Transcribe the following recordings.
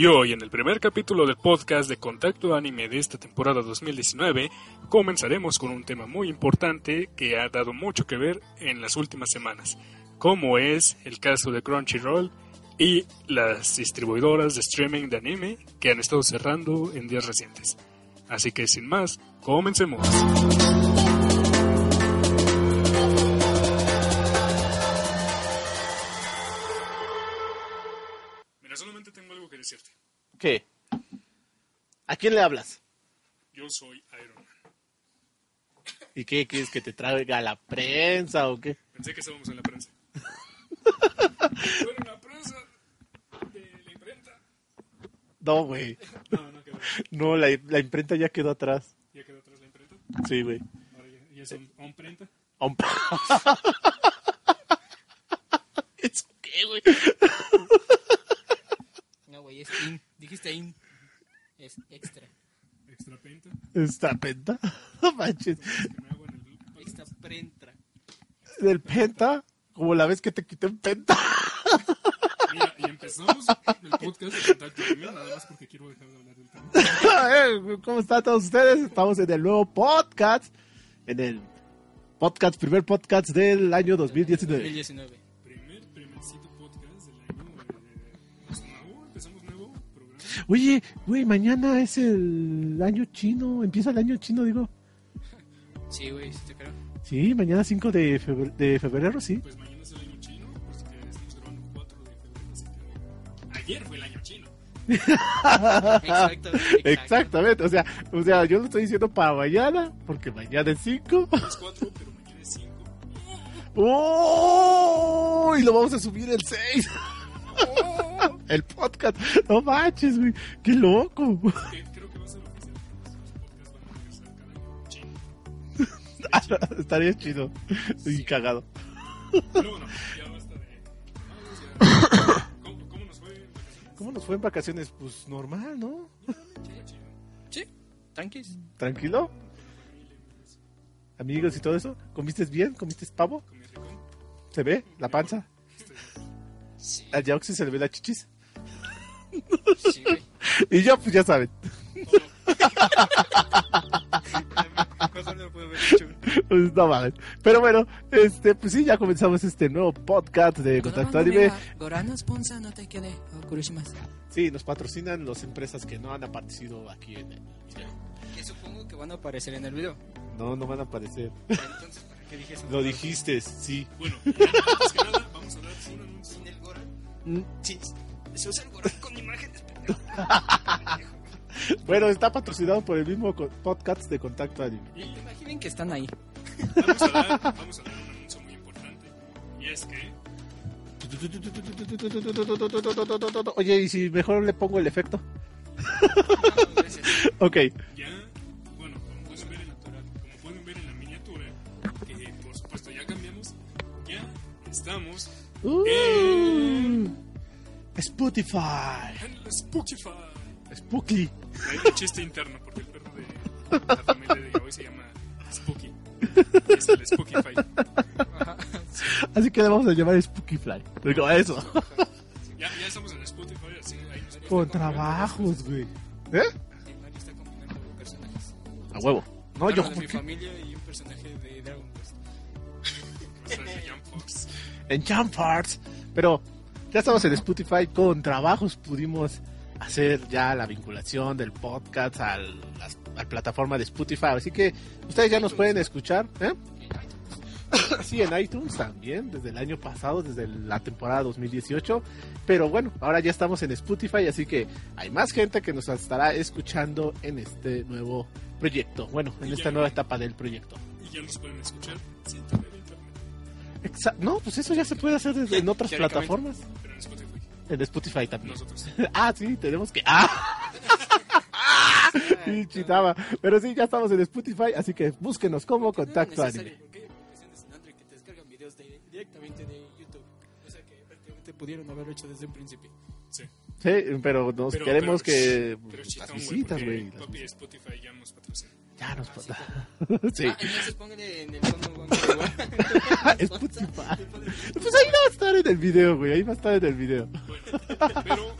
Y hoy, en el primer capítulo del podcast de Contacto Anime de esta temporada 2019, comenzaremos con un tema muy importante que ha dado mucho que ver en las últimas semanas, como es el caso de Crunchyroll y las distribuidoras de streaming de anime que han estado cerrando en días recientes. Así que sin más, comencemos. ¿Qué? ¿A quién le hablas? Yo soy Iron Man. ¿Y qué quieres que te traiga a la prensa o qué? Pensé que estábamos en la prensa. Bueno, la prensa de la imprenta. No, güey. No, no quedó. No, la, la imprenta ya quedó atrás. ¿Ya quedó atrás la imprenta? Sí, güey. Ahora ya, ya es un, un prenta. Om- ¿Eso qué, güey? Es in. Dijiste in. Es extra. Extra penta. ¿Esta penta? No manches. Extra prentra. Del penta, como la vez que te quité un penta. Mira, y empezamos el podcast de contacto anime, nada más porque quiero dejar de hablar del tema. Eh, ¿Cómo están todos ustedes? Estamos en el nuevo podcast. En el podcast, primer podcast del año 2019. 2019. Oye, güey, mañana es el año chino. Empieza el año chino, digo. Sí, güey, sí te creo. Sí, mañana 5 de febrero, de febrero sí. Pues mañana es el año chino, pues que estamos grabando 4 de febrero, así que... Ayer fue el año chino. Exacto. Exactamente, o sea, o sea, yo lo estoy diciendo para mañana, porque mañana es 5. Es 4, pero mañana es 5. ¡Oh! Y lo vamos a subir el 6. el podcast. No manches, güey. Qué loco. Creo que va a ser oficial. Los podcasts van a regresar cada año chino. Estaría chido. Y cagado. Pero bueno, ya basta de... mamadas, ya. ¿Cómo, ¿Cómo nos fue? en vacaciones? ¿Cómo nos fue en vacaciones? Pues normal, ¿no? Sí, tranquis. ¿Tranquilo? Amigos y todo eso. ¿Comiste bien? ¿Comiste pavo? ¿Se ve? ¿La panza? Sí, ¿A se le ve la chichis? Y ya, pues ya saben. Pues, no mames. Pero bueno, este, pues sí, ya comenzamos este nuevo podcast de Contacto Anime. Oh, sí, nos patrocinan las empresas que no han aparecido aquí en el supongo que van a aparecer en el video. No, no van a aparecer. Entonces, ¿para qué dije? Lo dijiste, sí. Bueno, vamos a hablar sin el Goran. Mm, se usa el Goran con imágenes. pendejo. Bueno, está patrocinado por el mismo podcast de Contacto Anime. Imaginen que están ahí. Vamos a dar, vamos a dar un anuncio muy importante. Y es que Oye, ¿y si mejor le pongo el efecto? No. Ok. ya, bueno, como pueden ver en la, como pueden ver en la miniatura, que por supuesto ya cambiamos, ya estamos Uh, en Spotify. en el Spookify. Spooky. Hay un chiste interno porque el perro de la familia de hoy se llama Spooky. Es el Spookify. Así que le vamos a llamar Spookyfly. Digo, eso. Ya, ya estamos en Spotify, así ahí nos Con trabajos, güey. ¿Eh? Mario está combinando personajes. A huevo. No, yo. De mi familia y un personaje de Dragon Quest. Personaje Jump Fox. en Jump Arts. Pero ya estamos en Spotify con trabajos. Pudimos hacer ya la vinculación del podcast al, a la plataforma de Spotify. Así que ustedes ya nos pueden escuchar. ¿eh? Sí, en iTunes también, desde el año pasado, desde la temporada 2018. Pero bueno, ahora ya estamos en Spotify, así que hay más gente que nos estará escuchando en este nuevo proyecto. Bueno, en esta nueva etapa del proyecto. Y ya nos pueden escuchar sin tener Exa- no, pues eso ya se puede hacer desde- en otras plataformas. pero en Spotify. En Spotify también. Nosotros. Ah, sí, tenemos que. ¡Ah! Sí, chitaba. Pero sí, ya estamos en Spotify, así que búsquenos como Contacto Anime. en Android que te descargan videos de- directamente de YouTube. O sea que prácticamente pudieron haberlo hecho desde un principio. Sí. Sí, pero nos Pero- queremos pero- que. Pero las chitón, güey, visitas, güey. las Papi visitas. Spotify ya nos patrocina. Ya nos Ah, pasa. sí. Ah, entonces póngale en el fondo. igual. Spotify. Pues ahí va a estar en el video, güey. Ahí va a estar en el video. Bueno, pero,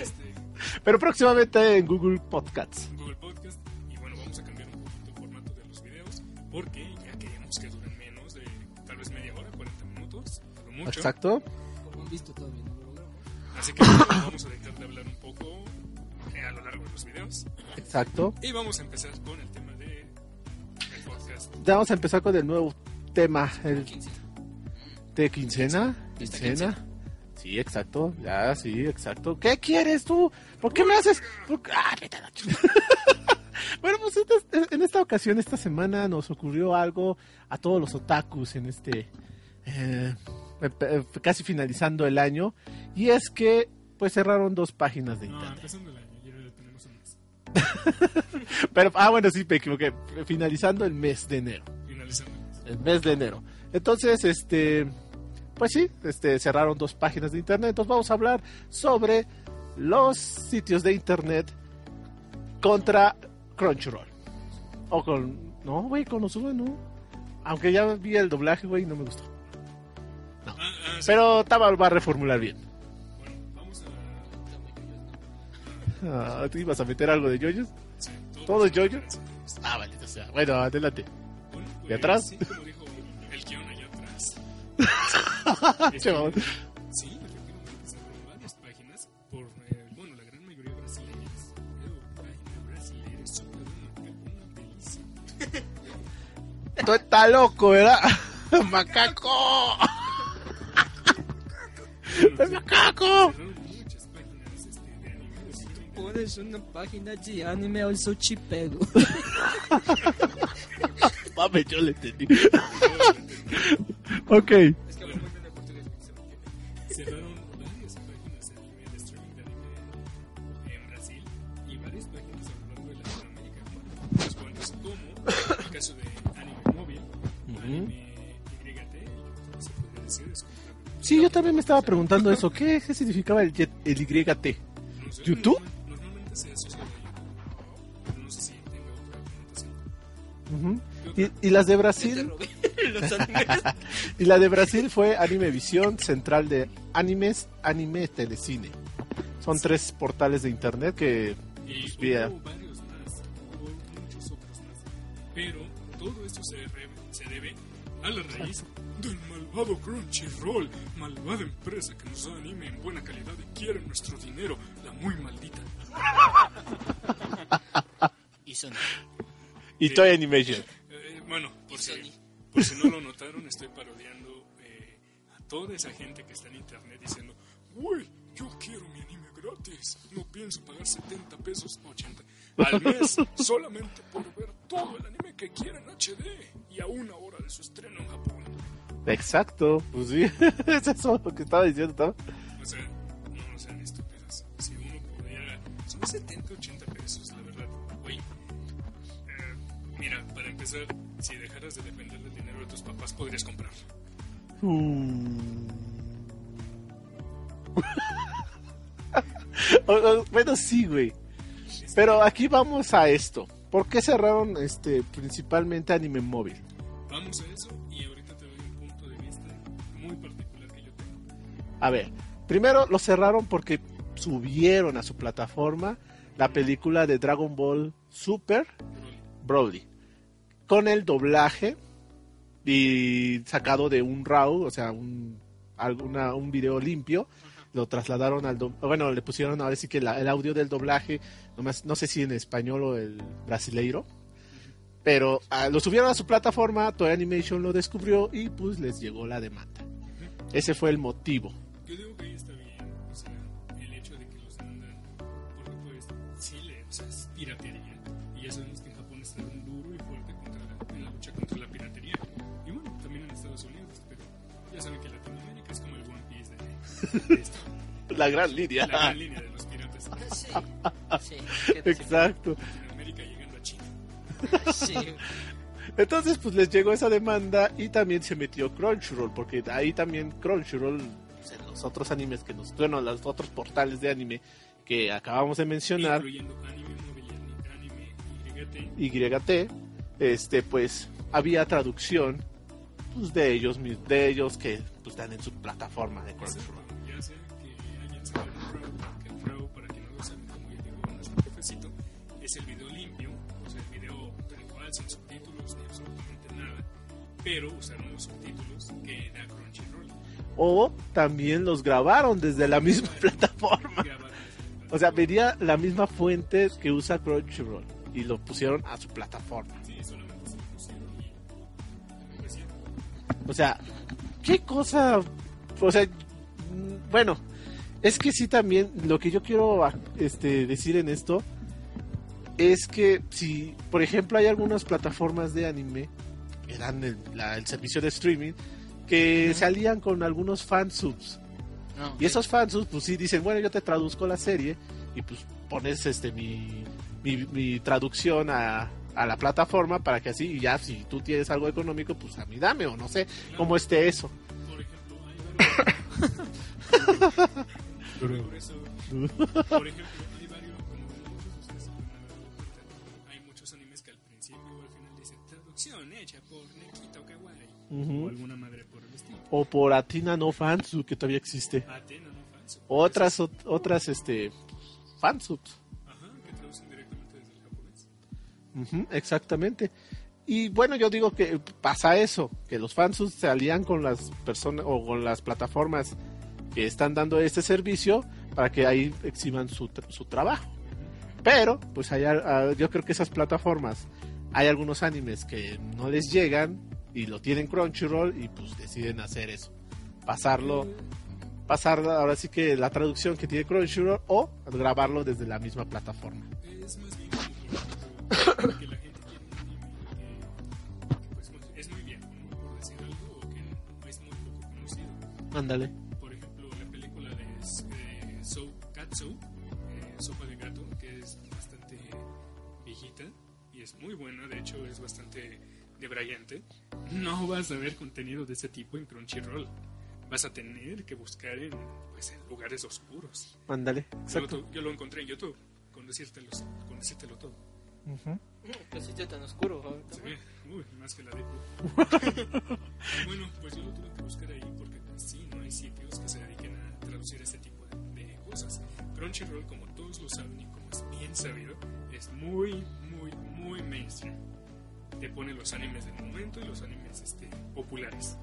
este, Pero próximamente en Google Podcasts. Google Podcast. Y bueno, vamos a cambiar un poquito el formato de los videos porque ya queremos que duren menos de tal vez media hora, 40 minutos, por mucho. Exacto. Como han visto todavía no lo logramos. Así que vamos a dejar de hablar un poco eh, a lo largo de los videos. Exacto. Y vamos a empezar con el tema. Ya vamos a empezar con el nuevo tema, el 15. de quincena. Quincena. Sí, exacto. Ya, sí, exacto. ¿Qué quieres tú? ¿Por qué me haces? Ah, bueno, pues esta- en esta ocasión, esta semana, nos ocurrió algo a todos los otakus en este. eh, casi finalizando el año. Y es que, pues cerraron dos páginas de internet. Pero, ah, bueno, sí, me equivoqué. Finalizando el mes de enero. Finalizando el mes. de enero. Entonces, este, pues sí, este, cerraron dos páginas de internet. Entonces vamos a hablar sobre los sitios de internet contra Crunchyroll. O con, no, güey, con Osuba no. Aunque ya vi el doblaje, güey, no me gustó. Ah, ah, sí. Pero Taba va a reformular bien. Ah, ¿Te ibas a meter algo de yoyos? sí, ¿Todo es yoyo? Ah, vale, o sea, bueno, adelante. Bueno, ¿De atrás? Sí, como dijo el guion allá atrás. Es Che, que- vamos. sí, efectivamente cerraron varias páginas por, eh, bueno, la gran mayoría brasileñas. Pero página brasileña es una delicia. Tú estás loco, ¿verdad? ¡Macaco! ¡El macaco! Pones una página de anime, te pego. Mame, yo le entendí. ok. Es que hablo muy bien de portugués. güey, se me entiende. cerraron varias páginas de anime, de streaming de anime en Brasil y varias páginas a lo largo de Latinoamérica, los cuales como el caso de Anime Móvil, Anime YT, se decir Sí, yo también me estaba preguntando eso. ¿Qué, significaba el, el YT? ¿YouTube? Y, las de Brasil. robé los animes. Y la de Brasil fue Animevisión, central de animes, anime, telecine. Son tres portales de internet que Y pues, hubo vía- varios más, hubo muchos otros más. Pero todo esto se, re- se debe a la raíz del malvado Crunchyroll, malvada empresa que nos da anime en buena calidad y quiere nuestro dinero, la muy maldita. Y Sony. y Toy Animation. Bueno, por si, Sony. por si no lo notaron, estoy parodiando eh, a toda esa gente que está en internet diciendo, güey, yo quiero mi anime gratis, no pienso pagar 70 pesos, 80 al mes solamente por ver todo el anime que quiera en HD y a una hora de su estreno en Japón. Exacto, pues sí, es eso lo que estaba diciendo. ¿no? O sea, no sean estúpidos. Si uno pudiera, son 70, 80 pesos, la verdad. Güey, eh, mira, para empezar, si dejaras de depender del dinero de tus papás, podrías comprar. Mm. Bueno, sí, güey. Pero aquí vamos a esto. ¿Por qué cerraron este principalmente anime móvil? Vamos a eso y ahorita te doy un punto de vista muy particular que yo tengo. A ver, primero lo cerraron porque subieron a su plataforma la película de Dragon Ball Super Broly con el doblaje y sacado de un RAW, o sea, un alguna un video limpio. Lo trasladaron al do- bueno, le pusieron ahora sí que la- el audio del doblaje, nomás, no sé si en español o el brasileiro, pero ah, lo subieron a su plataforma, Toy Animation lo descubrió y pues les llegó la demanda. Ese fue el motivo. Yo digo que ahí está La gran línea. la gran línea de los piratas. Sí. Sí. ¿qué te- Exacto. Latinoamérica llegando a China. Sí. Entonces, pues les llegó esa demanda y también se metió Crunchyroll, porque ahí también Crunchyroll, pues, en los otros animes que nos, bueno, los otros portales de anime que acabamos de mencionar, Incluyendo anime anime YT. YT, este, pues había traducción pues, de ellos de ellos que pues, están en su plataforma de Crunchyroll. Pero usaron los subtítulos que da Crunchyroll. O también los grabaron desde la misma plataforma. O sea, vería la misma fuente que usa Crunchyroll y lo pusieron a su plataforma. Sí, solamente se lo pusieron y... O sea, qué cosa. O sea, bueno, es que sí también lo que yo quiero este, decir en esto es que si, por ejemplo, hay algunas plataformas de anime que dan el, la- el servicio de streaming que se alían con algunos fansubs. No, Y esos fansubs, pues sí dicen, bueno, yo te traduzco la serie y pues pones este mi, mi, mi traducción a, a la plataforma para que así, y ya si tú tienes algo económico, pues a mí dame o no sé cómo esté eso. Por ejemplo, hay por eso... Por ejemplo, O alguna madre por el estilo. O por Atina no Fansub, que todavía existe. No. Otras, ot- otras, este, fansubs. Ajá, que traducen directamente desde el japonés. Ujú, exactamente. Y bueno, yo digo que pasa eso, que los fansubs se alían con las personas o con las plataformas que están dando este servicio para que ahí exhiban su, su trabajo. Pero, pues hay, yo creo que esas plataformas, hay algunos animes que no les llegan y lo tienen Crunchyroll y pues deciden hacer eso. Pasarlo, pasar ahora sí que la traducción que tiene Crunchyroll o grabarlo desde la misma plataforma. Es más bien como por ejemplo, que la gente quiere un anime que, pues, es muy viejo, ¿no? Por decir algo, o que no es muy poco conocido. Ándale. Por ejemplo, la película de eh, Sou Katsu, eh, Sopa de Gato, que es bastante viejita y es muy buena, de hecho es bastante debrayante. No vas a ver contenido de ese tipo en Crunchyroll. Vas a tener que buscar en, pues, en lugares oscuros. Ándale. Yo Exacto. lo, yo lo encontré en YouTube, con decírtelo, con decírtelo todo. Ujú. Que sí está tan oscuro. Se ¿no? ve, uy, más que la de Bueno, pues yo lo tuve que buscar ahí porque sí, no hay sitios que se dediquen a traducir este tipo de, de cosas. Crunchyroll, como todos lo saben y como es bien sabido, es muy, muy, muy mainstream. Te pone los animes del momento y los animes este, populares.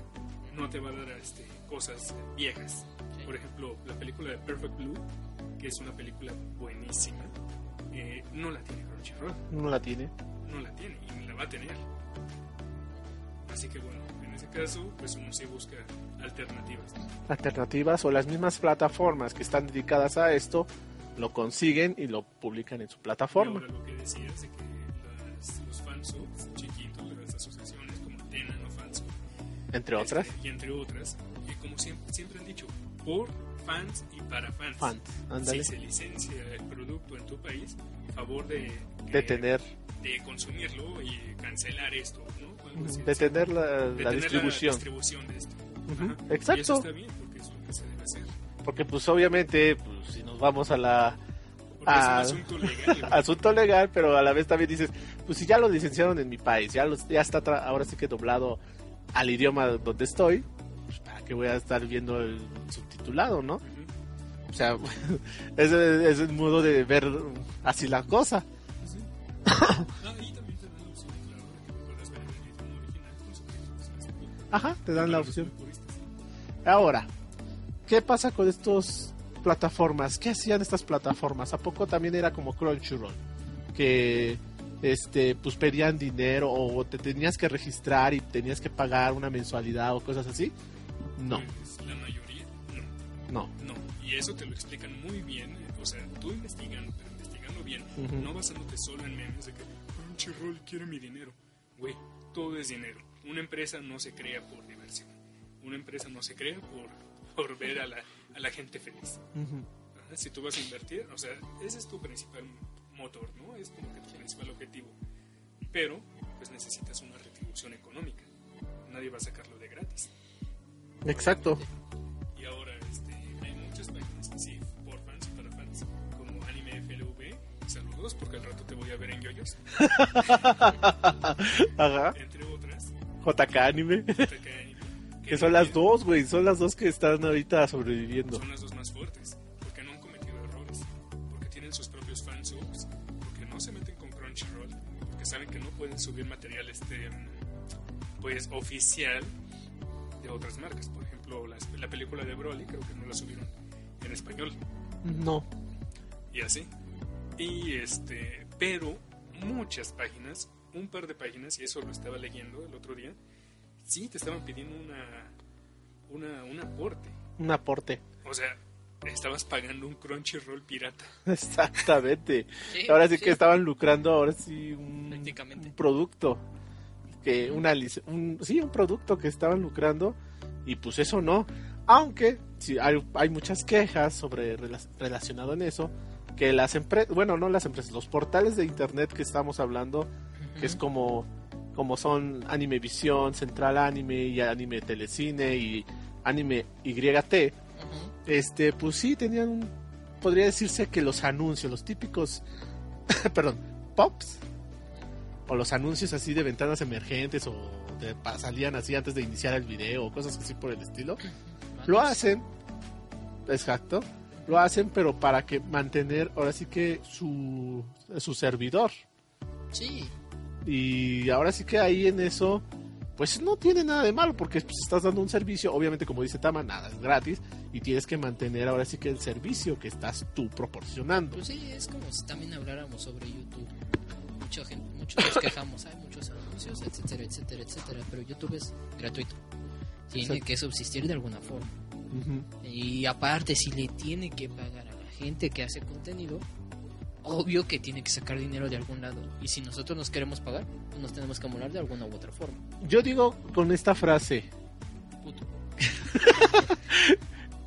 No te va a dar este, cosas viejas. Por ejemplo, la película de Perfect Blue, que es una película buenísima, eh, no la tiene Crunchyroll No la tiene. no la tiene y ni la va a tener. Así que bueno, en ese caso, pues uno sí busca alternativas. Alternativas o las mismas plataformas que están dedicadas a esto lo consiguen y lo publican en su Y plataforma. ahora lo que decías de que Entre otras. este, y entre otras, que como siempre, siempre han dicho, por fans y para fans. Fans. Si se licencia el producto en tu país, a favor de, De eh, tener, de consumirlo y cancelar esto, ¿no? Algo así. de tener la, la De tener distribución. distribución de esto. Ujú, Ajá. Y eso Exacto. está bien porque es lo que se debe hacer. Porque pues obviamente, pues, si nos vamos a la Ah. es un asunto legal. asunto legal, pero a la vez también dices, pues si ya lo licenciaron en mi país, ya, los- ya está tra- ahora sí que doblado al idioma donde estoy, pues para qué voy a estar viendo el subtitulado, ¿no? O sea, ese es el modo de ver así la cosa. Y también te dan la opción, claro, de que lo puedas ver en el idioma original con subtítulos en español. Ajá, te dan la opción. Ahora, ¿qué pasa con estas plataformas? ¿Qué hacían estas plataformas? ¿A poco también era como Crunchyroll? Que este pues pedían dinero o te tenías que registrar y tenías que pagar una mensualidad o cosas así? No, Pues, la mayoría, no. no. No, y eso te lo explican muy bien. eh, O sea, tú investigando, pero investigando bien, Ujú. no basándote solo en memes de que Crunchyroll quiere mi dinero. Güey, todo es dinero. Una empresa no se crea por diversión. Una empresa no se crea por, por ver a la, a la gente feliz. Ujú. Ajá, Si tú vas a invertir, o sea, ese es tu principal motor, ¿no? Es como que tu principal objetivo. Pero, pues necesitas una retribución económica. Nadie va a sacarlo de gratis. Exacto. Y ahora este, hay muchas páginas que sí, por fans y para fans, como Anime FLV. Saludos, porque al rato te voy a ver en yoyos. Ajá. Entre otras, JK Anime. JK Anime, Que son las dos, güey. Son las dos que están ahorita sobreviviendo. Son las dos más fuertes, pueden subir material este pues oficial de otras marcas. Por ejemplo, las- la, película de Broly creo que no la subieron en español No. y así. Y este, pero muchas páginas, un par de páginas, y eso lo estaba leyendo el otro día, sí te estaban pidiendo una, una, un aporte. Un aporte. O sea, estabas pagando un Crunchyroll pirata. Exactamente. Sí, Ahora sí, sí. que estaban lucrando, ahora sí, un, Prácticamente. un producto. Que una, un, sí, un producto que estaban lucrando. Y pues eso no. Aunque sí, hay, hay muchas quejas sobre rela- relacionado en eso. Que las empresas, bueno, no las empresas, los portales de internet que estamos hablando, que es como, como son Anime Visión, Central Anime y Anime Telecine y Anime YT, Este, pues sí, tenían un, podría decirse que los anuncios, los típicos, perdón, pops, o los anuncios así de ventanas emergentes o de, salían así antes de iniciar el video o cosas así por el estilo, lo hacen, exacto, lo hacen, pero para que mantener ahora sí que su, su servidor. Sí, Y ahora sí que ahí en eso, pues no tiene nada de malo, porque pues, estás dando un servicio, obviamente como dice Tama, nada es gratis, y tienes que mantener ahora sí que el servicio que estás tú proporcionando. pues sí, es como si también habláramos sobre YouTube. Mucha gente, muchos nos quejamos, hay muchos anuncios, etcétera, etcétera, etcétera, pero YouTube es gratuito. Tiene Exacto. que subsistir de alguna forma. Y aparte, si le tiene que pagar a la gente que hace contenido, obvio que tiene que sacar dinero de algún lado. Y si nosotros nos queremos pagar, pues nos tenemos que amolar de alguna u otra forma. Yo digo con esta frase Puto.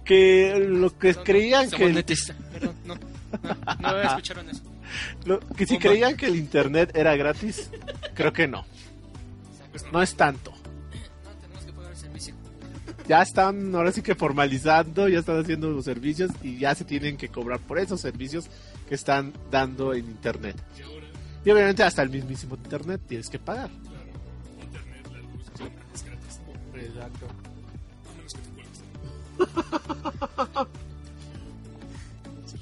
que lo que creían no, que. Perdón, no, no, no escucharon eso. lo- que si Bomba. creían que el internet era gratis, creo que no, Pues no. no es tanto. No, tenemos que pagar el servicio. Ya están ahora sí que formalizando, ya están haciendo los servicios y ya se tienen que cobrar por esos servicios que están dando en internet. Y obviamente hasta el mismísimo internet tienes que pagar. claro, internet, la luz, es gratis. Exacto.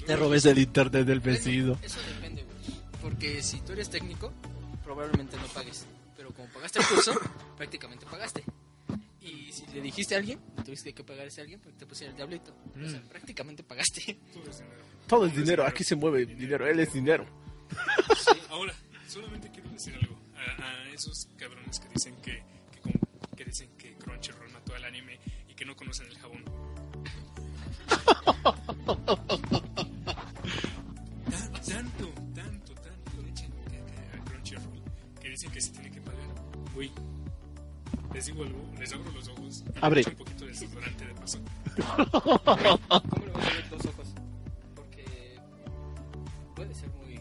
Te robes el internet del vecino. Eso depende, güey. Porque si tú eres técnico, probablemente no pagues. Pero como pagaste el curso, prácticamente pagaste. Le dijiste a alguien, le tuviste que pagar a ese alguien porque te pusiera el diablito. O sea, prácticamente pagaste. Todo es dinero. Todo es dinero, aquí se mueve dinero, él es dinero. Ahora, solamente quiero decir algo a, a esos cabrones que dicen que, que, con- que dicen que Crunchyroll mató al anime y que no conocen el jabón. Ta- tanto, tanto, tanto le echan a Crunchyroll que dicen que se tiene que pagar. Uy, les digo algo, les abro los ojos. Abre. un poquito de desodorante de paso. ¿Cómo le vas a ver dos ojos? Porque puede ser muy...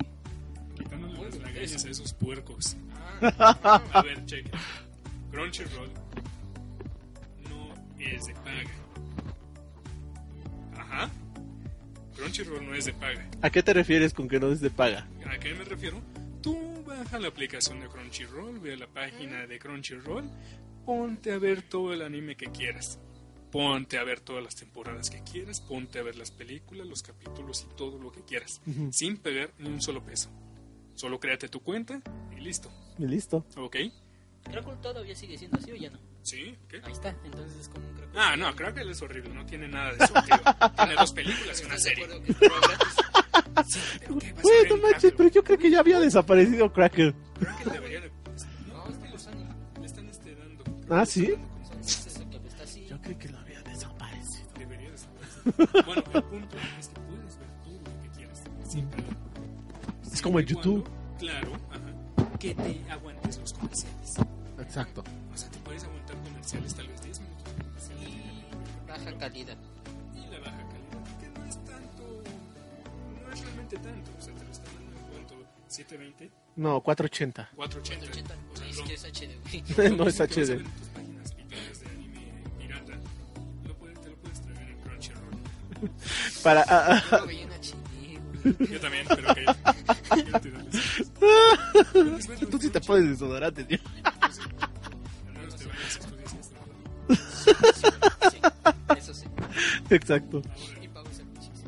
Quitándole las lagañas a esos puercos. Ah, A ver, cheque. Crunchyroll no es de paga. Ajá. Crunchyroll no es de paga. ¿A qué te refieres con que no es de paga? ¿A qué me refiero? Tú baja la aplicación de Crunchyroll, ve a la página de Crunchyroll, ponte a ver todo el anime que quieras. Ponte a ver todas las temporadas que quieras, ponte a ver las películas, los capítulos y todo lo que quieras, sin pagar ni un solo peso. Solo créate tu cuenta y listo. Y listo. ¿Ok? Crackle todavía sigue siendo así o ya no. ¿Sí? ¿Qué? Ahí está, entonces es como un Crackle. Ah, no, Crackle es horrible, no tiene nada de eso. Tiene dos películas y una ¿Estás de serie. Sí, pero ¿qué vas a Güey, ver no manches, Crackle? pero yo creo que ya había desaparecido Cracker. Crackle debería de... Ah, ¿sí? El. Yo creo que lo había desaparecido. Debería de saber. Bueno, el punto es que puedes ver todo lo que quieras. Sin pagar. Es como en Siempre y YouTube. cuando, Claro, ajá. Que te aguantes los comerciales. Exacto. O sea, te puedes aguantar comerciales tal vez 10 minutos comerciales. Y baja calidad. Y la baja calidad, que no es tanto. No es realmente tanto. O sea, te lo están dando en cuanto 720, No, 480. 480. 180. Siquiera es HD, güey. no es HD. en tus páginas virtuales de anime pirata, lo puedes, te lo puedes traer en Crunchyroll. Para. ah, ah, Yo también, pero que tú sí te pones desodorante, tío. Exacto. Y pago servicios.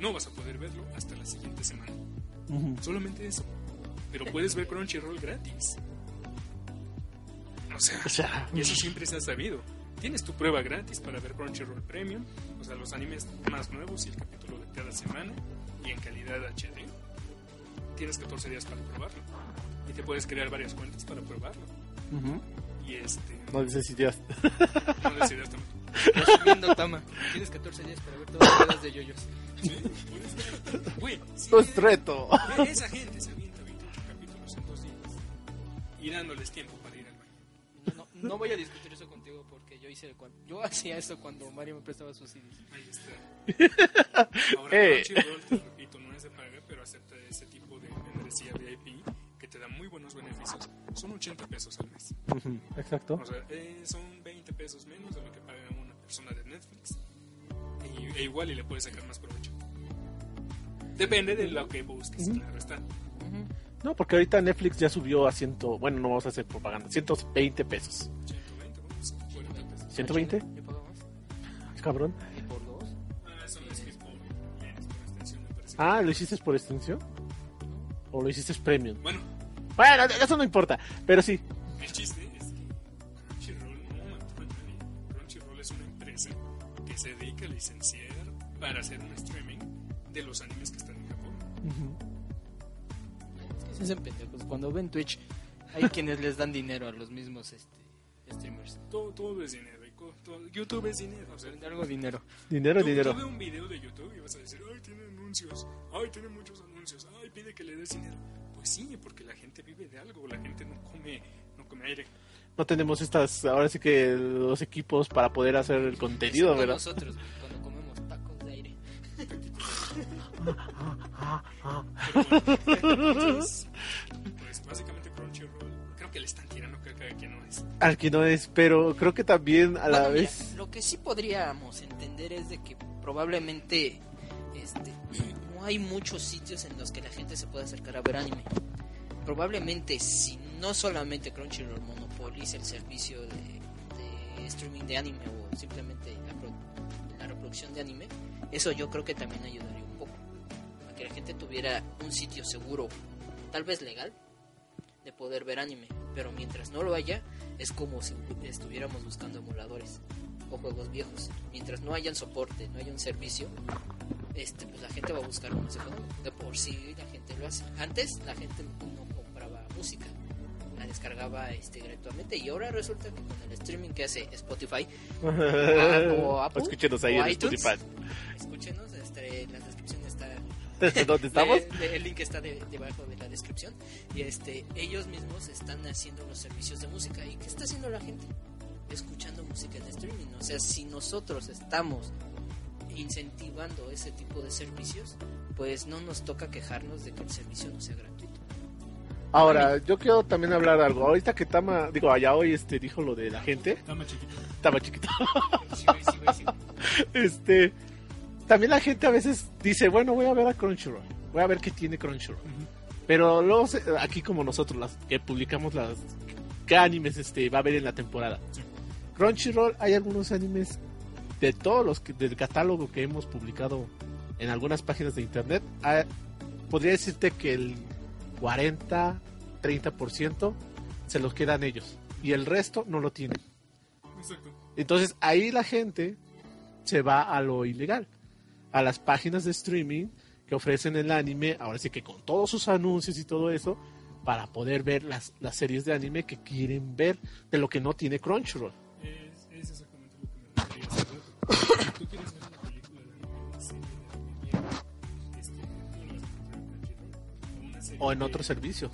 No vas a poder verlo hasta la siguiente semana. Solamente eso. Pero puedes ver Crunchyroll gratis. O sea, O sea, y eso siempre se ha sabido. Tienes tu prueba gratis para ver Crunchyroll Premium, o sea, los animes más nuevos y el capítulo de cada semana, y en calidad HD. Tienes 14 días para probarlo. Y te puedes crear varias cuentas para probarlo. ujú. Y este. no necesitas. No. Resumiendo, Tama, tienes 14 días para ver todas las de yoyos. Güey, si No es reto. ve- esa gente se avienta 28 capítulos en dos días. Y dándoles tiempo para ir al baño. No, no, voy a discutir eso contigo porque yo hice cuan- yo hacía eso cuando Mario me prestaba sus CDs. Ahí está. Ahora, Eh. Crunchyroll, te repito, no es de paga, pero acepta ese tipo de membresía VIP que te da muy buenos beneficios. Son 80 pesos al mes. Ujú, Exacto. O sea, eh, son 20 pesos menos de lo que paga una persona de Netflix. Y, e igual y le puedes sacar más provecho. Depende de lo que busques, Ujú. claro está. No, porque ahorita Netflix ya subió a ciento. Bueno, no vamos a hacer propaganda. 120 pesos. 120, vamos, 40 pesos. ¿120? ¿Yo pago más? Cabrón. ¿Y por dos? Ah, son los que es por por extensión, me parece. Ah, ¿lo hiciste por extensión? ¿O lo hiciste premium? Bueno, Bueno, eso no importa. Pero sí. Cuando ven Twitch, hay quienes les dan dinero a los mismos este, streamers. Todo, todo es dinero. todo- YouTube es dinero. O sea, algo dinero. Dinero, tú, dinero. tú ve un video de YouTube y vas a decir, ay, tiene anuncios, ay, tiene muchos anuncios, ay, pide que le des dinero. Pues sí, porque la gente vive de algo, la gente no come, no come aire. No tenemos estas. Ahora sí que los equipos para poder hacer el contenido, ¿verdad? nosotros, cuando comemos tacos de aire. Pero bueno, entonces, pues básicamente Crunchyroll, creo que le están tirando caca a quien no es. Al que no es, pero creo que también a la Bueno, mira, vez. lo que sí podríamos entender es de que probablemente este, no hay muchos sitios en los que la gente se pueda acercar a ver anime. Probablemente si no solamente Crunchyroll monopoliza el servicio de, de streaming de anime o simplemente la, pro- la reproducción de anime, eso yo creo que también ayudaría un poco. A que la gente tuviera un sitio seguro, tal vez legal, de poder ver anime. Pero mientras no lo haya, es como si estuviéramos buscando emuladores o juegos viejos. Mientras no haya un soporte, no haya un servicio, este, pues la gente va a buscar económico. De por sí la gente lo hace. Antes la gente no compraba música, la descargaba este, gratuitamente y ahora resulta que con el streaming que hace Spotify o Apple Escúchenos ahí o en iTunes, Spotify. escúchenos, este, en la descripción está ¿Dónde estamos? el link está de- debajo de la descripción. Y este, ellos mismos están haciendo los servicios de música. ¿Y qué está haciendo la gente? Escuchando música en streaming. O sea, si nosotros estamos incentivando ese tipo de servicios, pues no nos toca quejarnos de que el servicio no sea gratuito. Ahora, yo quiero también hablar algo. Ahorita que Tama, digo, allá hoy este dijo lo de la gente, Está más chiquito. estaba chiquito. Sí, sí, sí. Este, también la gente a veces dice, bueno, voy a ver a Crunchyroll, voy a ver qué tiene Crunchyroll. Pero luego, aquí como nosotros, las que publicamos las qué animes este va a haber en la temporada. Sí. Crunchyroll, hay algunos animes de todos los que, del catálogo que hemos publicado en algunas páginas de internet. ah, podría decirte que el 40, 30% se los quedan ellos y el resto no lo tienen. Exacto. Entonces ahí la gente se va a lo ilegal, a las páginas de streaming que ofrecen el anime, ahora sí que con todos sus anuncios y todo eso, para poder ver las, las series de anime que quieren ver de lo que no tiene Crunchyroll. Es, es exactamente lo que me refería hace rato. Si tú quieres ver una película de anime, una serie de anime vieja, este, tú lo vas a encontrar en Crunchyroll. O una serie O en de- otro servicio.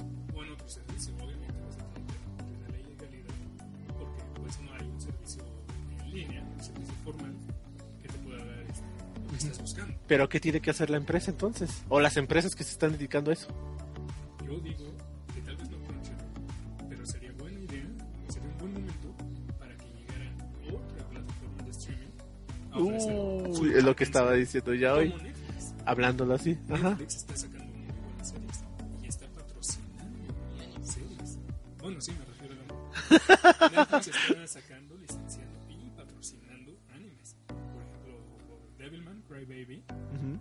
Pero ¿qué tiene que hacer la empresa entonces? O las empresas que se están dedicando a eso. Yo digo que tal vez no Crunchyroll, pero sería buena idea, sería un buen momento para que llegara otra plataforma de streaming a Uy, es lo que estaba diciendo ya hoy, Netflix. hablándolo así. Ajá. Netflix está sacando muy buenas series y está patrocinando series. Bueno, sí, me refiero a la Netflix está sacando, Devilman Crybaby. Ujú.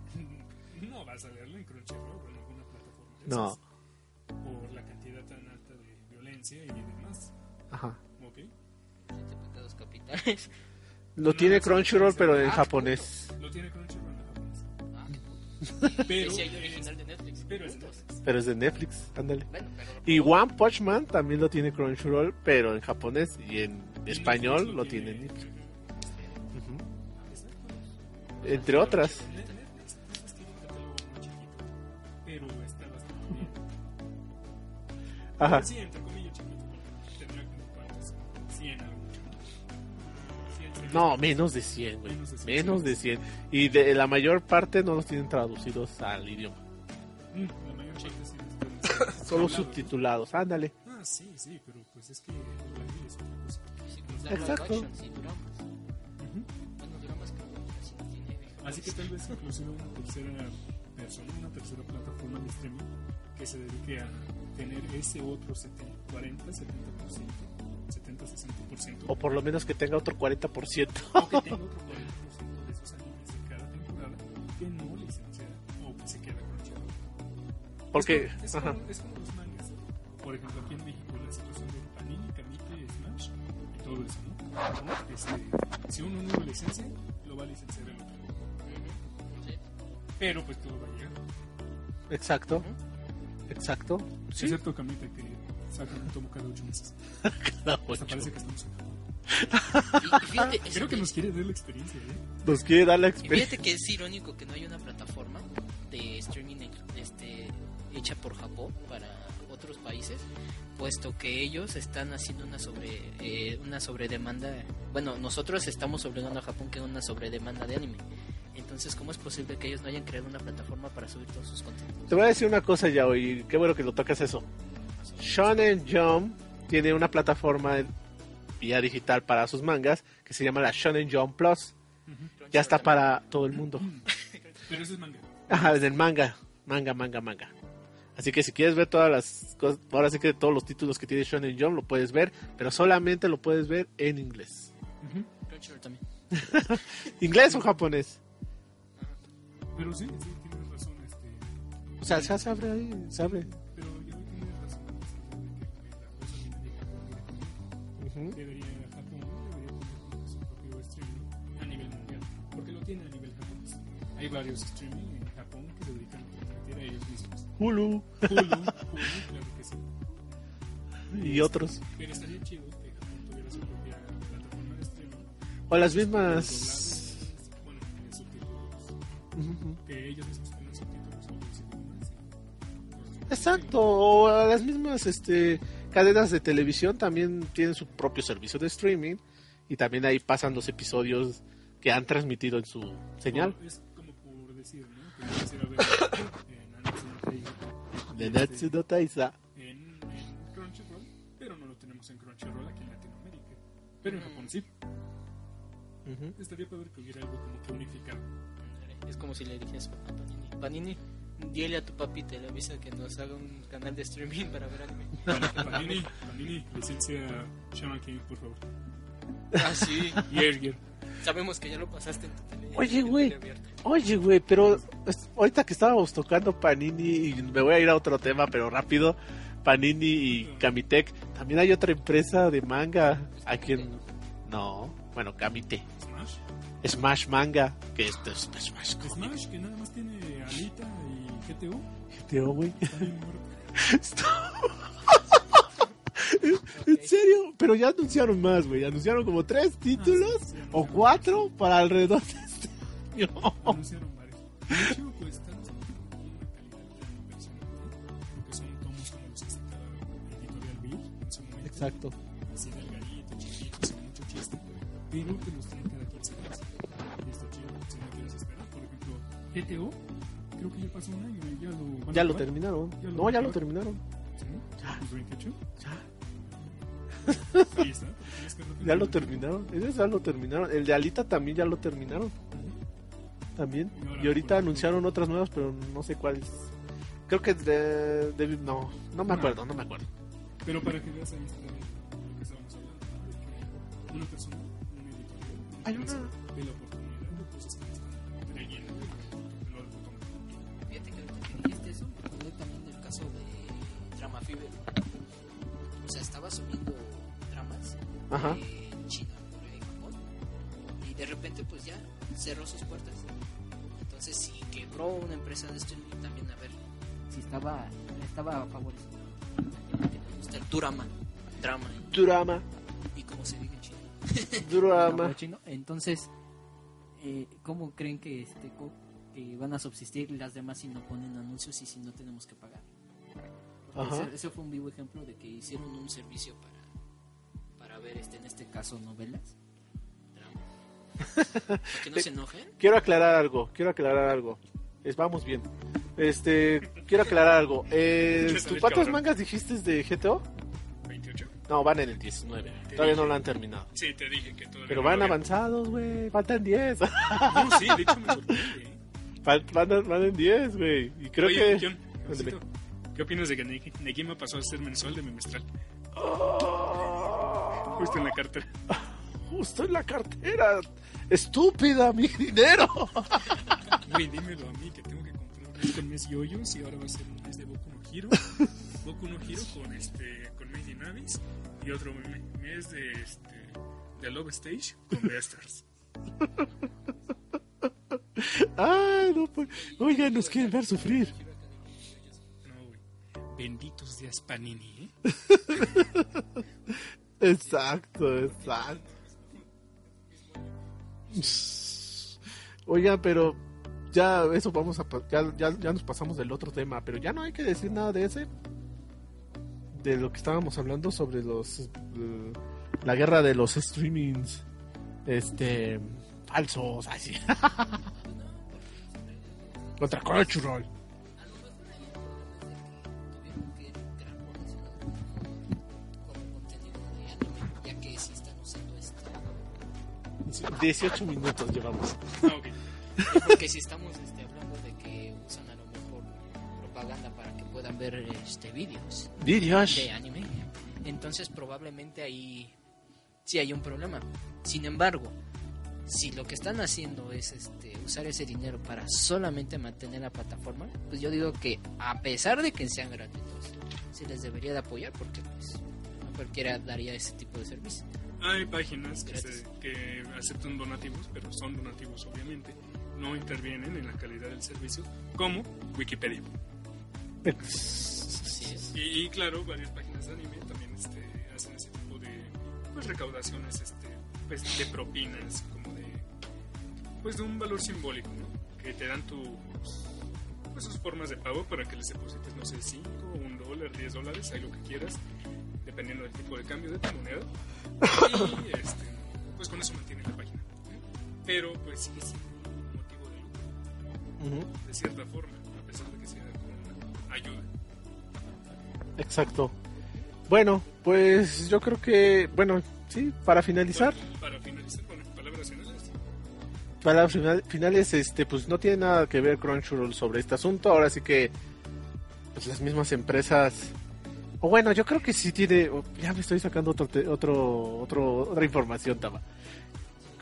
No vas a verlo en Crunchyroll o en alguna plataforma. de No. esas, Por la cantidad tan alta de violencia y demás. Ajá. ¿Ok? Siete pecados capitales. Lo No, tiene eso- Crunchyroll, pero en Ah, japonés. Lo tiene Crunchyroll en japonés. Ah, qué puto. Pero, es- original de Netflix. pero es Puntos. Netflix. Pero es de Netflix, ándale. Bueno. Y One Punch Man también lo tiene Crunchyroll, pero en japonés y en español Netflix lo tiene Netflix. Muy chiquito, pero está bastante bien. Ajá. Sí, entre comillas chiquito, porque tendrá como cuántos, 100 algo. 100, 100. No, menos de 100, güey. Menos de 100. Menos de 100. Y de la mayor parte no los tienen traducidos al idioma. Mm, la mayor parte sí están Solo subtitulados, ándale. Ah, sí, sí, pero pues es que el doblaje es otra cosa. Sí, pues, Exacto. Así que tal vez inclusive una tercera persona, una tercera plataforma de streaming que se dedique a tener ese otro 70, 40, 70%, 70, 60%, O por lo menos que tenga otro 40%. o que tenga otro 40% de esos animes en cada temporada que no licencia o que se queda con. Porque, es como, es como- es como los mangas. Por ejemplo, aquí en México la situación de Panini, Kamite, Smash y todo eso, ¿no? Este, si uno no lo licencia, lo va a licenciar el. Pero pues todo va a llegar. Exacto. Exacto. Sí. Excepto Kamite que sacan un tomo cada 8 meses. Hasta ocho. parece que estamos. Y, y fíjate, es Creo que que- nos quiere dar la experiencia, ¿eh? Nos quiere dar la experiencia. fíjate que es irónico que no haya una plataforma de streaming este, hecha por Japón para otros países, puesto que ellos están haciendo una sobre eh, una sobredemanda. Bueno, nosotros estamos obligando a Japón que una sobredemanda de anime. Entonces, ¿cómo es posible que ellos no hayan creado una plataforma para subir todos sus contenidos? Te voy a decir una cosa ya, y qué bueno que lo tocas eso. Shonen Jump tiene una plataforma vía digital para sus mangas que se llama la Shonen Jump Plus. Ya está para todo el mundo. Pero ese es manga. Ajá, es el manga, manga, manga, manga. Así que si quieres ver todas las cosas, ahora sí que todos los títulos que tiene Shonen Jump lo puedes ver, pero solamente lo puedes ver en inglés. También. ¿Inglés o japonés? Pero sí, sí, tienes razón. Este, O sea, ya se abre ahí, se abre. pero ya tienes razón en el sentido de que la cosa viene de Japón directamente. Ujú. Debería Japón debería tener su propio streaming a nivel mundial. Porque lo tiene a nivel japonés. Hay varios streaming en Japón que se dedican a transmitir a ellos mismos. Hulu Hulu, Hulu, claro que sí. y otros. Pero estaría chido que Japón tuviera su propia plataforma de streaming. O las mismas... que ellos mismos pongan subtítulos Exacto, o las mismas este, cadenas de televisión también tienen su propio servicio de streaming y también ahí pasan los episodios que han transmitido en su señal Es como por decir, ¿no? Que quisiera ver en Nanatsu no este, Taisa. en, en Crunchyroll, pero no lo tenemos en Crunchyroll aquí en Latinoamérica. Pero en Japón sí. Ujú. Estaría padre que hubiera algo como que unificado. Es como si le dijeras a Panini, Panini, dile a tu papi, te le avisa que nos haga un canal de streaming para ver anime. Panini, Panini, licencia Shaman King, por favor. Ah, sí. Y Erger. Sabemos que ya lo pasaste en tu tele. Oye, güey. Oye, güey, pero es- ahorita que estábamos tocando Panini y me voy a ir a otro tema, pero rápido. Panini y Kamitec, también hay otra empresa de manga aquí en... No, bueno, Kamite. Smash. Manga, que esto es Smash Comics. Smash, que nada más tiene Alita y GTO. Tío, güey. ¿En serio? Pero ya anunciaron más, güey. Anunciaron como tres títulos Ah, sí, sí, o cuatro para alrededor de este año. Anunciaron varios. De hecho, pues una calidad. Porque son tomos como los que sacaba Editorial Bill en su momento. Exacto. Así delgaditos, chiquitos, sin mucho chiste. Pero te los GTO, creo que ya pasó un año y ya lo van a Ya lo terminaron. Ya lo No, ya lo terminaron. ¿Sí? Ya. Pues 28. Ya, Ahí está. Es que no ya lo terminaron. Ellos ya lo terminaron. El de Alita también ya lo terminaron. También. Y ahorita ejemplo, anunciaron otras nuevas, pero no sé cuáles. Creo que de, de- no, no me acuerdo, no me acuerdo. Pero para que veas ahí está lo que estábamos hablando, de una persona, un editorial, Hay una- ve la estaba favorecido. Me gusta el drama, drama, Drama. y como se dice en chino. Chino. Entonces, eh, ¿cómo creen que este co- que van a subsistir las demás si no ponen anuncios y si no tenemos que pagar? Ese, ese fue un vivo ejemplo de que hicieron un servicio para, para ver, este en este caso, novelas. Drama. Para que no se enojen. Quiero aclarar algo, quiero aclarar algo. Es, vamos bien. Este, quiero aclarar algo. Eh, ¿Quieres ¿tú saber, ¿Cuántas cabrón? mangas dijiste de GTO? 28. No, van en el 19. Te Todavía dije. no lo han terminado. Sí, te dije que todavía Pero van avanzados, güey. Faltan 10. No, sí, de hecho me sorprende. Fal- van, van en 10, güey. Y creo Oye, que... Josito, ¿qué opinas de que Ne- Negima pasó a ser mensual de Memestral? Oh, Justo en la cartera. justo en la cartera. Estúpida, mi dinero. Güey, dímelo a mí que tengo que con mes yoyos y ahora va a ser un mes de Boku no Hero. Boku no Hero con este con Made Abyss y otro me- mes de este de Love Stage con Beastars. Ay, no, pues. Oigan, nos quieren ver sufrir. No, güey. Benditos días Panini, ¿eh? Exacto, exacto. Oigan, pero ya eso vamos a ya, ya, ya nos pasamos del otro tema, pero ya no hay que decir nada de ese de lo que estábamos hablando sobre los eh, la guerra de los streamings este falsos así contra Crunchyroll. Esto. 18 minutos llevamos. Ah, ok. Porque si estamos este, hablando de que usan a lo mejor propaganda para que puedan ver este vídeos Videos. de anime, entonces probablemente ahí sí hay un problema. Sin embargo, si lo que están haciendo es este, usar ese dinero para solamente mantener la plataforma, pues yo digo que a pesar de que sean gratuitos, se les debería de apoyar porque pues no cualquiera daría ese tipo de servicio. Hay páginas que, se- que aceptan donativos, pero son donativos obviamente. No intervienen en la calidad del servicio, como Wikipedia. Así es. Y, y claro, varias páginas de anime también este, hacen ese tipo de pues, recaudaciones este, pues, de propinas, como de pues de un valor simbólico, ¿no? Que te dan tu pues, sus formas de pago para que les deposites, no sé, 5, 1 dólar, 10 dólares, hay lo que quieras, dependiendo del tipo de cambio de tu moneda. Y este, pues con eso mantienen la página. ¿no? Pero pues un motivo de cierta forma, a pesar de que sea una ayuda. Exacto. Bueno, pues yo creo que, bueno, sí, para finalizar, Bueno, para finalizar con palabras finales. este, pues no tiene nada que ver Crunchyroll sobre este asunto. Ahora sí que, pues las mismas empresas, o bueno, yo creo que sí tiene, ya me estoy sacando otro, otro, otro, otra información, Tama.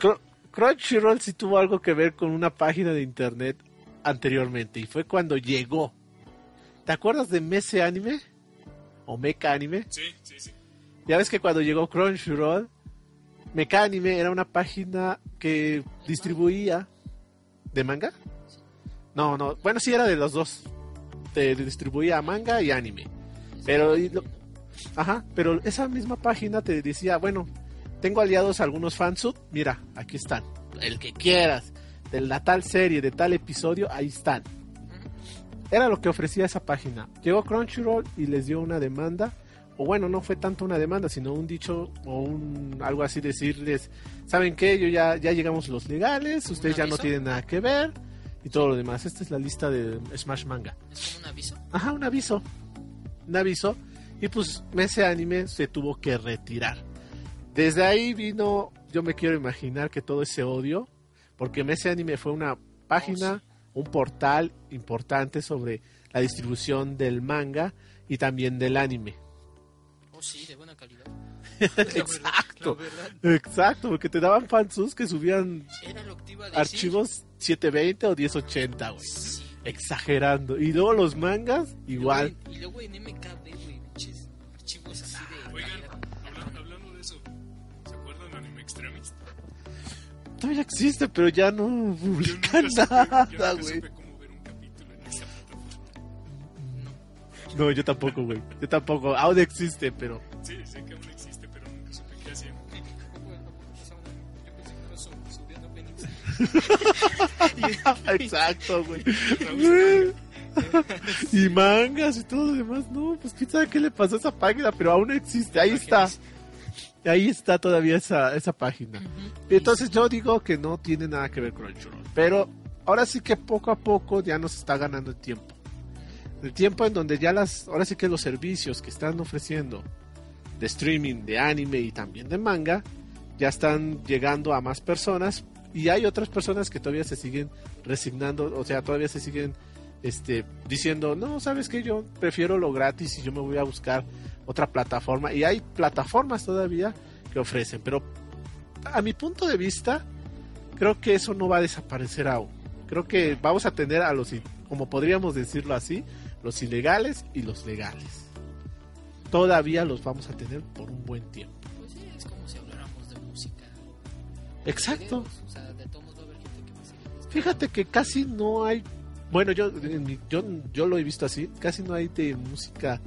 Cr- Crunchyroll sí tuvo algo que ver con una página de internet anteriormente y fue cuando llegó. ¿Te acuerdas de Mese Anime? O Mecha Anime. Sí, sí, sí. Ya ves que cuando llegó Crunchyroll, Mecha Anime era una página que distribuía de manga. No, no, bueno, sí era de los dos. Te distribuía manga y anime. Pero y lo- ajá, pero esa misma página te decía, bueno, tengo aliados algunos fansub, mira, aquí están. El que quieras, de la tal serie, de tal episodio, ahí están. Era lo que ofrecía esa página. Llegó Crunchyroll y les dio una demanda. O bueno, no fue tanto una demanda, sino un dicho o un algo así decirles, ¿saben qué? Yo ya, ya llegamos los legales, ustedes ya no tienen nada que ver y todo lo demás. Esta es la lista de Smash Manga. Es como un aviso. Ajá, un aviso. Un aviso. Y pues ese anime se tuvo que retirar. Desde ahí vino, yo me quiero imaginar que todo ese odio, porque ese anime fue una página, un portal importante sobre la distribución del manga y también del anime. Oh, sí, de buena calidad. Exacto. Exacto, porque te daban fansus que subían era lo que archivos 720 o 1080, güey. Sí. Exagerando. Y luego los mangas, igual. Y luego en pinches Todavía existe, pero ya no Yo publica nunca supe- nada, güey. supe cómo ver un capítulo en esa plataforma. No, yo tampoco, güey. Yo tampoco. Aún existe, pero. Sí, sé que aún existe, pero nunca supe qué hacían. Exacto, güey. Y mangas y todo lo demás. No, pues quién sabe qué le pasó a esa página, pero aún existe. Ahí está. Ahí está todavía esa, esa página. Y entonces yo digo que no tiene nada que ver con el churro. Pero ahora sí que poco a poco ya nos está ganando el tiempo. El tiempo en donde ya las, ahora sí que los servicios que están ofreciendo de streaming, de anime y también de manga, ya están llegando a más personas. Y hay otras personas que todavía se siguen resignando, o sea, todavía se siguen este, diciendo, no, sabes que yo prefiero lo gratis y yo me voy a buscar otra plataforma. Y hay plataformas todavía que ofrecen, pero a mi punto de vista, creo que eso no va a desaparecer aún. Creo que vamos a tener a los, como podríamos decirlo así, los ilegales y los legales. Todavía los vamos a tener por un buen tiempo. Pues sí, es como si habláramos de música. Exacto. Videos, O sea, de todos modos va a haber gente que va a seguir descargando. Fíjate que casi no hay, bueno, yo, yo, yo lo he visto así, casi no hay de música,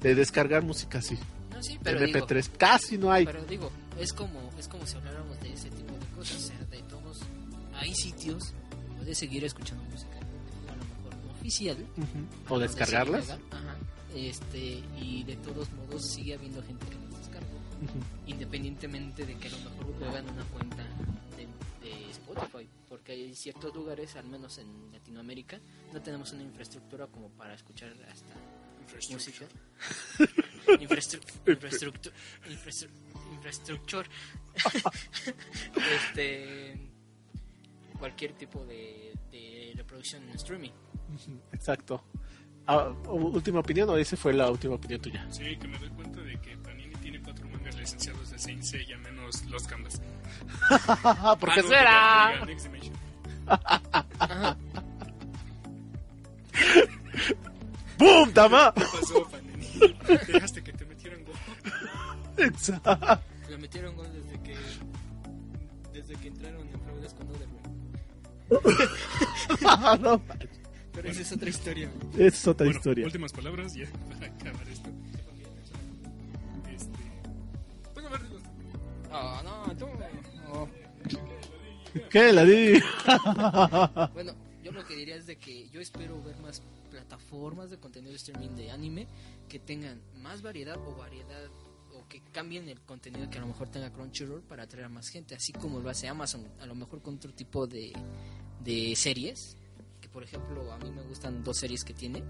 de descargar música así, No, sí, pero digo, MP3, casi no hay. pero digo, es como, es como si habláramos de ese tipo de cosas. O sea, de todos, hay sitios, puedes seguir escuchando música, a lo mejor no oficial. O donde descargarlas. sí llega, Ajá. Este, y de todos modos sigue habiendo gente que las descarga. Independientemente de que a lo mejor juegan una cuenta de, de Spotify, porque hay ciertos lugares, al menos en Latinoamérica, no tenemos una infraestructura como para escuchar hasta música. Infrastru- infraestructu- infrastru- infrastructure. este cualquier tipo de, de reproducción en streaming. Exacto. Ah, ¿Última opinión o esa fue la última opinión tuya? Sí, que me doy cuenta de que Panini tiene cuatro mangas licenciados de Saint Seiya menos los canvas. ¿Por qué será? diga, Next Dimension. Ajá. ¡Bum, dama! ¿Qué pasó, Panini? Dejaste que te metieran gol. Exacto. Le metieron gol desde que desde que entraron en fraudes con Otherwell. no, Pero esa es otra historia. esa es otra Bueno, historia. últimas palabras ya para acabar esto. Este. Bueno, a ver, Ah, no, tú. ¿Qué la di? Bueno, yo lo que diría es de que yo espero ver más plataformas de contenido de streaming de anime que tengan más variedad o variedad o que cambien el contenido que a lo mejor tenga Crunchyroll para atraer a más gente, así como lo hace Amazon, a lo mejor con otro tipo de, de series, que por ejemplo a mí me gustan dos series que tiene,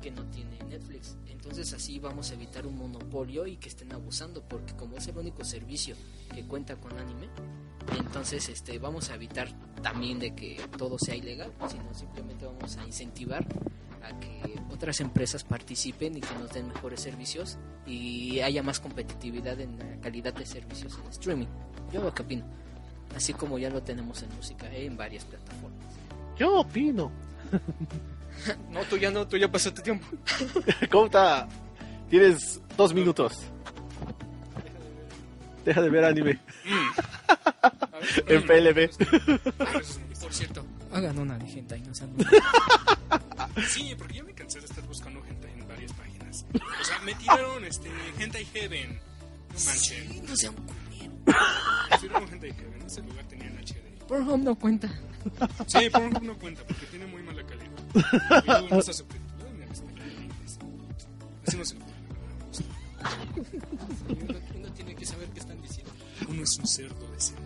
que no tiene Netflix. Entonces así vamos a evitar un monopolio y que estén abusando, porque como es el único servicio que cuenta con anime, entonces este vamos a evitar también de que todo sea ilegal, sino simplemente vamos a incentivar a que otras empresas participen y que nos den mejores servicios y haya más competitividad en la calidad de servicios en streaming. Yo lo que opino. Así como ya lo tenemos en música eh, en varias plataformas. Yo opino. No, tú ya no, tú ya pasaste tiempo. ¿Cómo está? Tienes dos minutos. Deja de ver anime en PLB. Por cierto, hagan una de gente y no sean Sí, porque yo me cansé de estar buscando gente en varias páginas. O sea, me tiraron este, Hentai Heaven. No manchen. no sean culeros. Me tiraron Hentai Heaven. Ese lugar tenía en HD. Pornhub no cuenta. Sí, Pornhub no cuenta porque tiene muy mala calidad. No. Así no se Uno, uno tiene que saber qué están diciendo. Uno es un cerdo decente.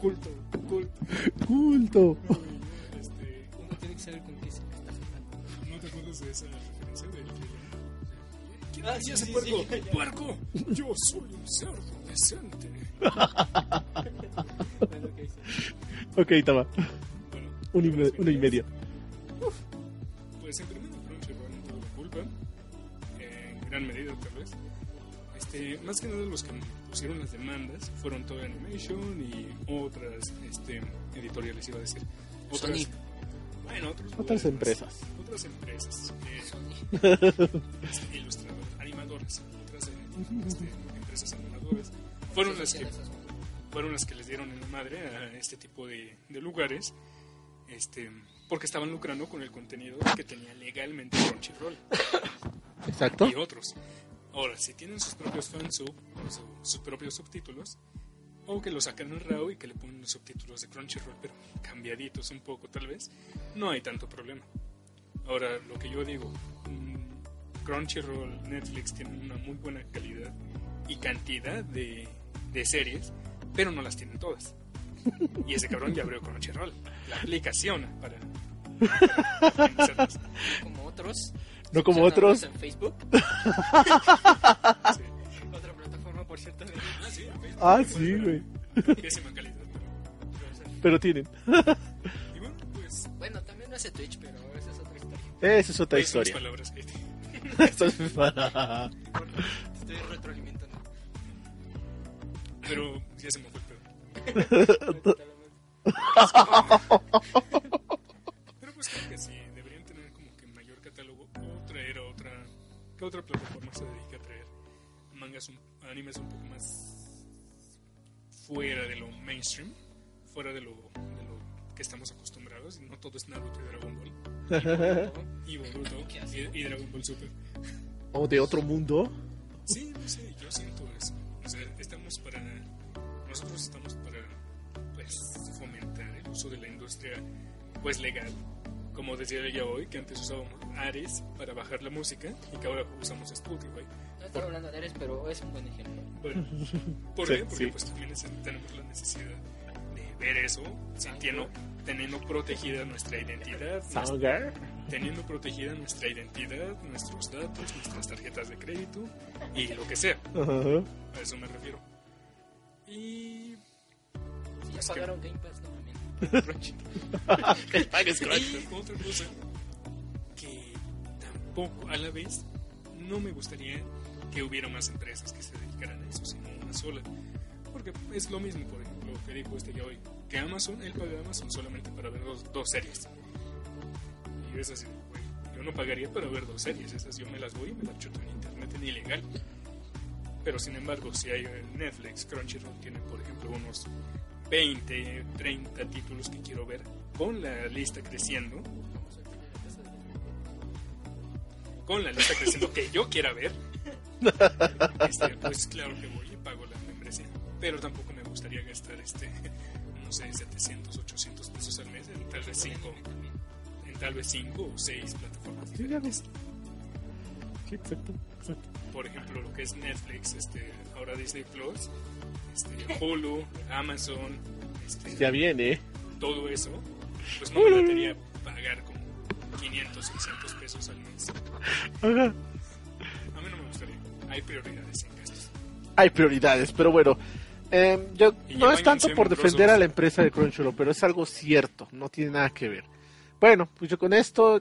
Culto, culto. Culto. Este, Uno tiene que saber con qué se está jugando. ¿No te acuerdas de esa referencia del que Ah, ¿Qué hace puerco? ¡Puerco! Yo soy un cerdo decente. Sí. Ok, toma. Uno y, me- uno y medio. Pues en primer Crunchyroll no tuvo la culpa. Eh, gran medida tal vez. Este, más que nada los que pusieron las demandas fueron Toei Animation y otras este, editoriales, iba a decir. Otras, Sony. Bueno, otros Otras empresas. Otras empresas. eh, este, ilustradores, animadores, otras eh, este, empresas animadoras. Fueron las que fueron las que les dieron en la madre a este tipo de, de lugares, este, porque estaban lucrando con el contenido que tenía legalmente Crunchyroll Exacto. y otros. Ahora, si tienen sus propios fansub, su- sus propios subtítulos, o que lo sacan en RAW y que le ponen los subtítulos de Crunchyroll, pero cambiaditos un poco tal vez, no hay tanto problema. Ahora, lo que yo digo, mm, Crunchyroll, Netflix tienen una muy buena calidad y cantidad de, de series, pero no las tienen todas. Y ese cabrón ya abrió Crunchyroll, la aplicación para... para. Como otros. No como otros. En Facebook. Sí. Otra plataforma, por cierto. de- Ah, sí, ok. Ah, sí, güey. Pésima calidad, pero... Pero tienen. Y bueno, pues... Bueno, también hace Twitch, pero esa es otra historia. Esa es otra esas mis historia. palabras, Katie. Eso es para- Te estoy retroalimentando. Pero ya se me. Pero pues creo que sí, deberían tener como que mayor catálogo o traer a otra... ¿Qué otra plataforma se dedica a traer mangas, un- animes un poco más fuera de lo mainstream? Fuera de lo, de lo que estamos acostumbrados. Y no todo es Naruto y Dragon Ball. Y Boruto ¿Qué asco. y, y Dragon Ball Super. O de otro mundo. Sí, no sé, yo siento eso. O sea, estamos para. Nosotros estamos uso de la industria, pues, legal. Como decía ella hoy, que antes usábamos Ares para bajar la música y que ahora usamos Spotify. No estoy hablando de Ares, pero es un buen ejemplo. Bueno, ¿por Sí, qué? Porque, sí. pues, también es- tenemos la necesidad de ver eso, sintiendo, teniendo protegida nuestra identidad, nuestra- teniendo protegida nuestra identidad, nuestros datos, nuestras tarjetas de crédito y lo que sea. Ajá. A eso me refiero. Y. Ya Es que- pagaron Game Pass Que pagues y otra cosa que tampoco, a la vez, no me gustaría que hubiera más empresas que se dedicaran a eso, sino una sola. Porque es lo mismo, por ejemplo, que dijo este ya hoy, que Amazon, él paga Amazon solamente para ver dos, dos series. Y es así, güey, yo no pagaría para ver dos series, esas yo me las voy y me las chuto en internet en ilegal. Pero sin embargo, si hay Netflix, Crunchyroll tiene, por ejemplo, unos 20, 30 títulos que quiero ver, con la lista creciendo, con la lista creciendo que yo quiera ver, este, pues claro que voy y pago la membresía. Pero tampoco me gustaría gastar, este, no sé, 700, 800 pesos al mes en tal vez 5 en tal vez cinco o 6 plataformas diferentes. Sí, exacto. exacto. Por ejemplo, lo que es Netflix, este, ahora Disney Plus, este, Hulu, Amazon, este, Ya viene. todo eso, pues no me latería pagar como 500, 600 pesos al mes. Ajá. A mí no me gustaría. Hay prioridades en gastos. Hay prioridades, pero bueno. eh, yo no es tanto por defender a la empresa de Crunchyroll, pero es algo cierto, no tiene nada que ver. Bueno, pues yo con esto,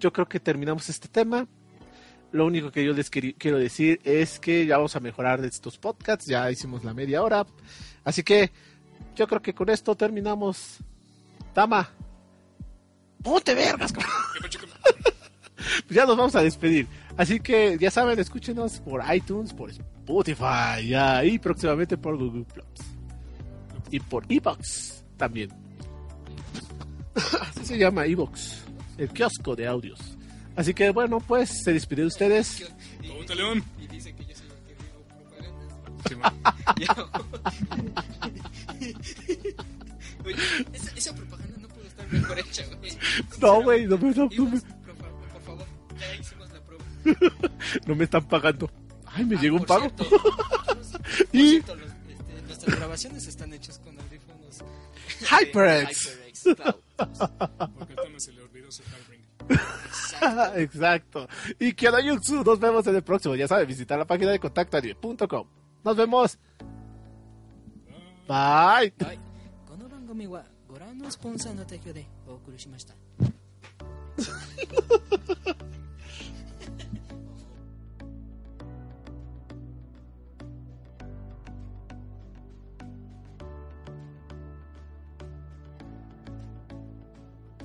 yo creo que terminamos este tema. Lo único que yo les quiero decir es que ya vamos a mejorar estos podcasts, ya hicimos la media hora. Así que yo creo que con esto terminamos. Dama, ponte vergas, cabrón. ¿Qué pacho con- Pues ya nos vamos a despedir. Así que ya saben, escúchenos por iTunes, por Spotify, y próximamente por Google Plus. Y por Evox también. Así se llama Evox, el kiosco de audios. Así que bueno, pues se despide de ustedes. Y, Puta, León. y dice que yo soy el que digo bueno. Oye, esa, esa propaganda no pudo estar mejor hecha, güey. No, güey, no me, no, no por, favor, ya hicimos la prueba. no me están pagando. Ay, me Ah, llegó un pago. cierto, por Y- cierto, los- este, nuestras grabaciones están hechas con audífonos HyperX. HyperX Cloud. Porque Tama se le olvidó su Hellring. Exacto. Exacto. Y Kyodayutsu, nos vemos en el próximo. Ya saben, visitar la página de contactoanime.com. Nos vemos. Bye. はい、この番組はご覧のスポンサーの提供でお送りしました。